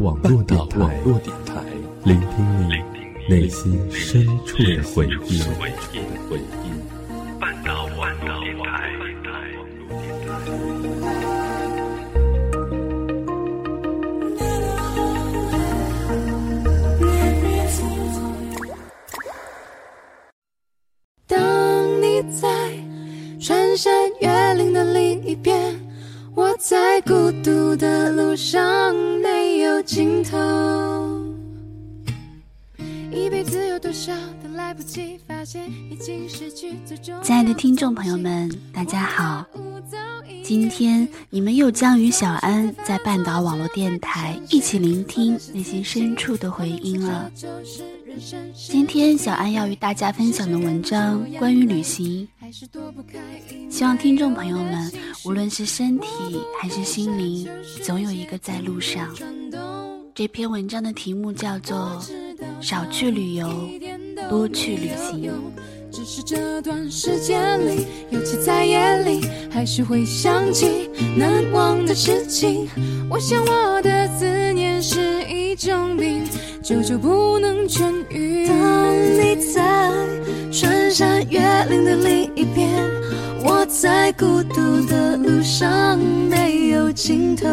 网络电台，聆听你内心深处的回忆。半岛网络电台。当你在穿山越岭的另一边。在孤独的路上没有尽头。亲爱的听众朋友们，大家好！今天你们又将与小安在半岛网络电台一起聆听内心深处的回音了。今天小安要与大家分享的文章关于旅行。希望听众朋友们，无论是身体还是心灵，总有一个在路上。这篇文章的题目叫做《少去旅游，多去旅行》。只是这段时间里，尤其在夜里，还是会想起难忘的事情。我想我的思念是一种病，久久不能痊愈。当你在穿山越岭的另一在孤独的路上没有尽头，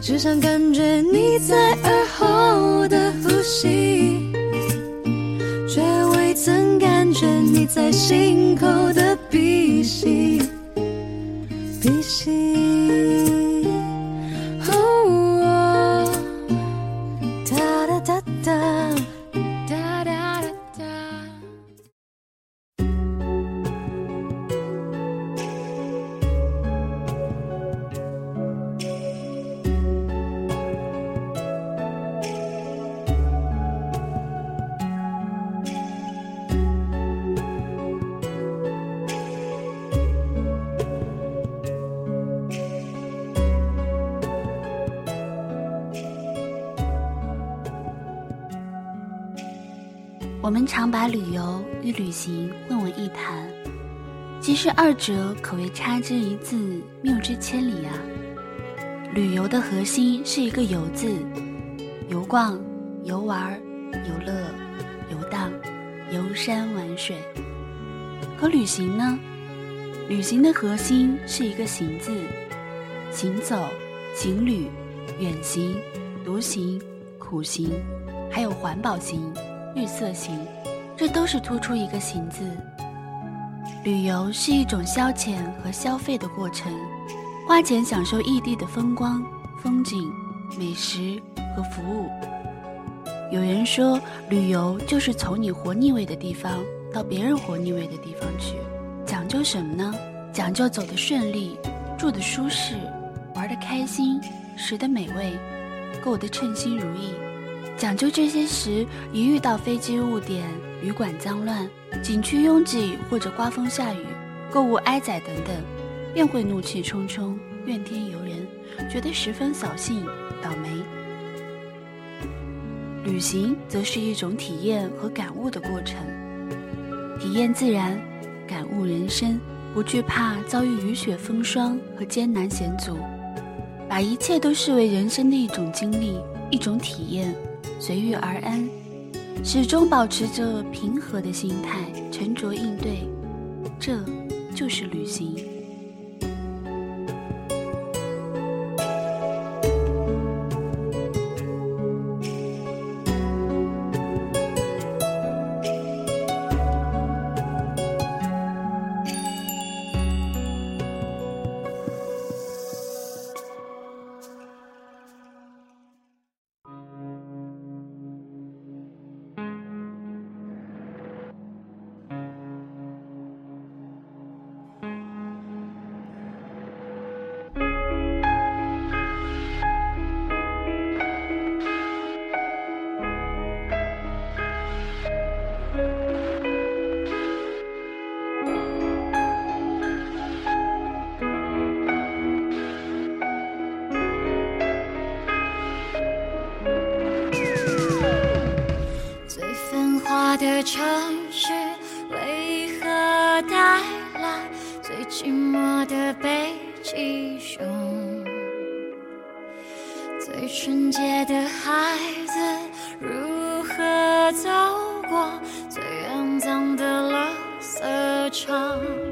只想感觉你在耳后的呼吸，却未曾感觉你在心口的鼻息，鼻息。我们常把旅游与旅行混为一谈，其实二者可谓差之一字，谬之千里啊。旅游的核心是一个“游”字，游逛、游玩、游乐、游荡、游山玩水。可旅行呢？旅行的核心是一个“行”字，行走、行旅、远行、独行、苦行，还有环保行。绿色行，这都是突出一个“行”字。旅游是一种消遣和消费的过程，花钱享受异地的风光、风景、美食和服务。有人说，旅游就是从你活腻味的地方到别人活腻味的地方去，讲究什么呢？讲究走得顺利，住得舒适，玩得开心，食得美味，过得称心如意。讲究这些时，一遇到飞机误点、旅馆脏乱、景区拥挤或者刮风下雨、购物挨宰等等，便会怒气冲冲、怨天尤人，觉得十分扫兴、倒霉。旅行则是一种体验和感悟的过程，体验自然，感悟人生，不惧怕遭遇雨雪风霜和艰难险阻，把一切都视为人生的一种经历、一种体验。随遇而安，始终保持着平和的心态，沉着应对，这就是旅行。城市为何带来最寂寞的北极熊？最纯洁的孩子如何走过最肮脏的垃圾场？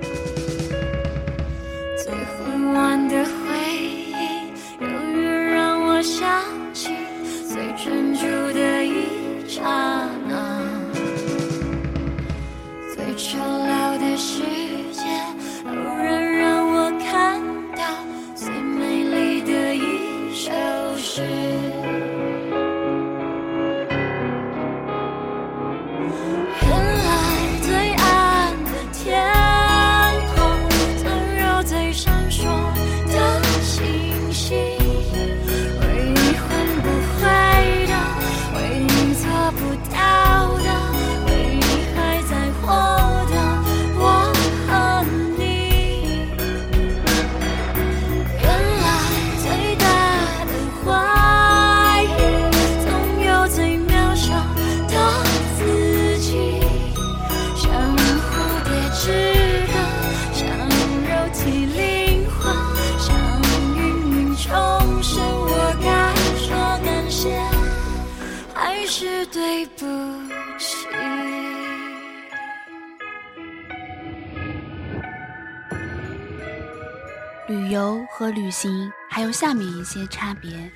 游和旅行还有下面一些差别。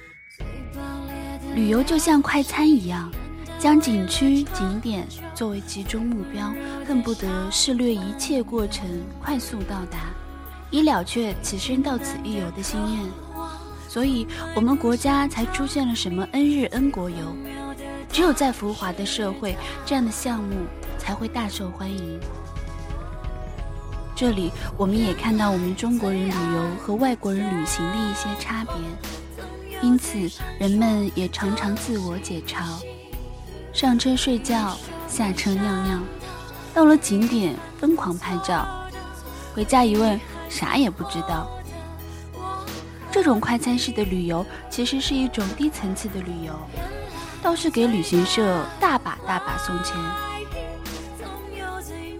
旅游就像快餐一样，将景区景点作为集中目标，恨不得视略一切过程，快速到达，以了却此生到此一游的心愿。所以，我们国家才出现了什么 N 日 N 国游。只有在浮华的社会，这样的项目才会大受欢迎。这里我们也看到我们中国人旅游和外国人旅行的一些差别，因此人们也常常自我解嘲：上车睡觉，下车尿尿，到了景点疯狂拍照，回家一问啥也不知道。这种快餐式的旅游其实是一种低层次的旅游，倒是给旅行社大把大把送钱。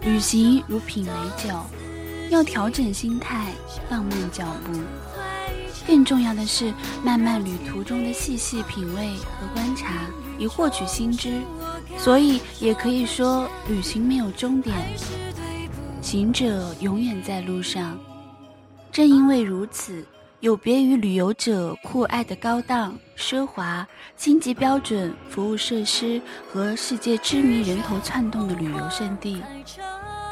旅行如品美酒。要调整心态，放慢脚步。更重要的是，漫漫旅途中的细细品味和观察，以获取新知。所以，也可以说，旅行没有终点，行者永远在路上。正因为如此，有别于旅游者酷爱的高档、奢华、星级标准服务设施和世界知名人头窜动的旅游胜地，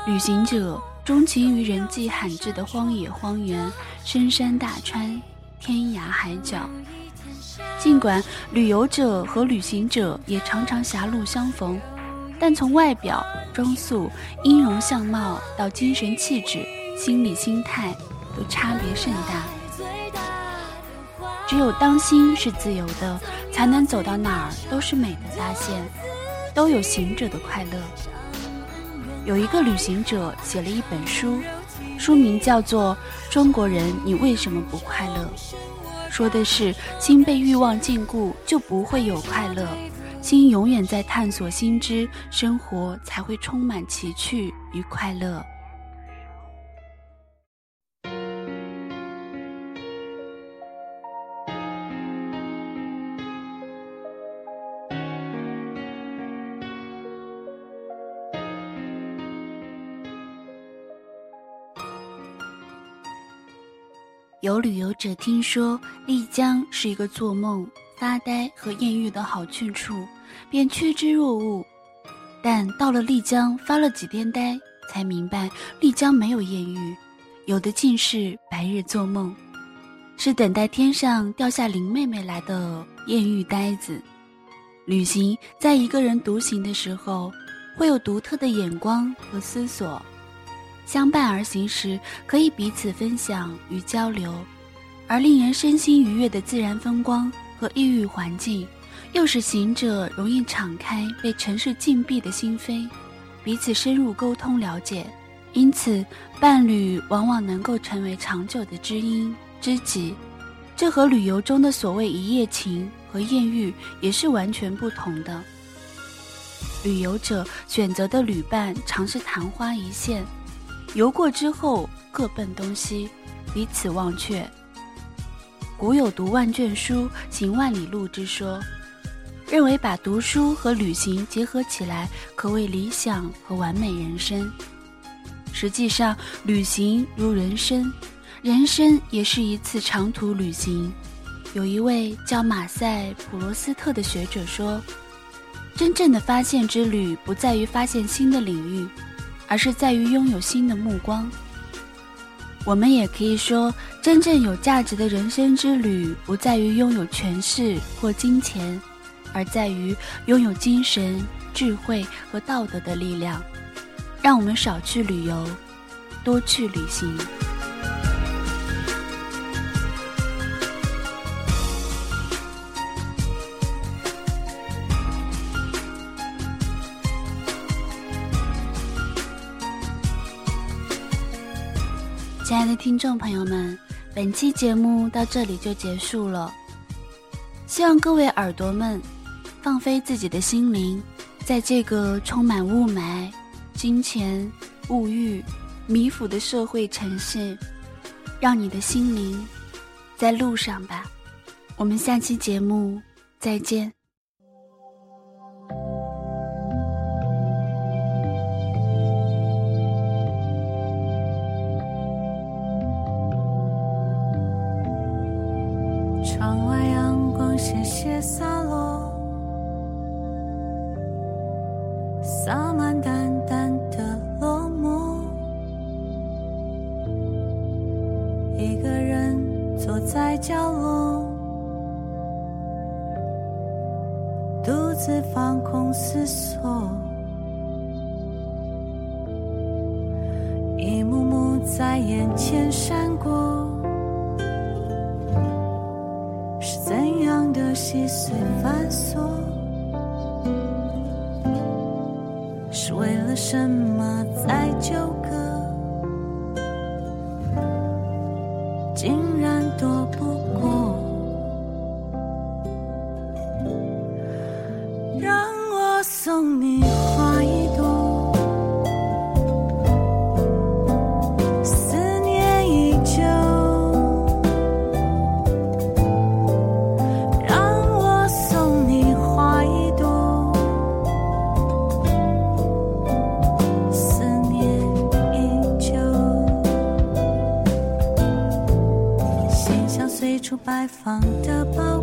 旅行者。钟情于人迹罕至的荒野、荒原、深山大川、天涯海角。尽管旅游者和旅行者也常常狭路相逢，但从外表装束、音容相貌到精神气质、心理心态，都差别甚大。只有当心是自由的，才能走到哪儿都是美的发现，都有行者的快乐。有一个旅行者写了一本书，书名叫做《中国人，你为什么不快乐》，说的是心被欲望禁锢就不会有快乐，心永远在探索新知，生活才会充满奇趣与快乐。有旅游者听说丽江是一个做梦、发呆和艳遇的好去处，便趋之若鹜。但到了丽江发了几天呆，才明白丽江没有艳遇，有的尽是白日做梦，是等待天上掉下林妹妹来的艳遇呆子。旅行在一个人独行的时候，会有独特的眼光和思索。相伴而行时，可以彼此分享与交流；而令人身心愉悦的自然风光和异域环境，又使行者容易敞开被尘世禁闭的心扉，彼此深入沟通了解。因此，伴侣往往能够成为长久的知音知己。这和旅游中的所谓一夜情和艳遇也是完全不同的。旅游者选择的旅伴常是昙花一现。游过之后，各奔东西，彼此忘却。古有读万卷书，行万里路之说，认为把读书和旅行结合起来，可谓理想和完美人生。实际上，旅行如人生，人生也是一次长途旅行。有一位叫马赛普罗斯特的学者说：“真正的发现之旅，不在于发现新的领域，而是在于拥有新的目光。”我们也可以说，真正有价值的人生之旅，不在于拥有权势或金钱，而在于拥有精神、智慧和道德的力量。让我们少去旅游，多去旅行。亲爱的听众朋友们，本期节目到这里就结束了。希望各位耳朵们放飞自己的心灵，在这个充满雾霾、金钱、物欲、迷腐的社会城市，让你的心灵在路上吧。我们下期节目再见。一个人坐在角落，独自放空思索，一幕幕在眼前闪过。开放的包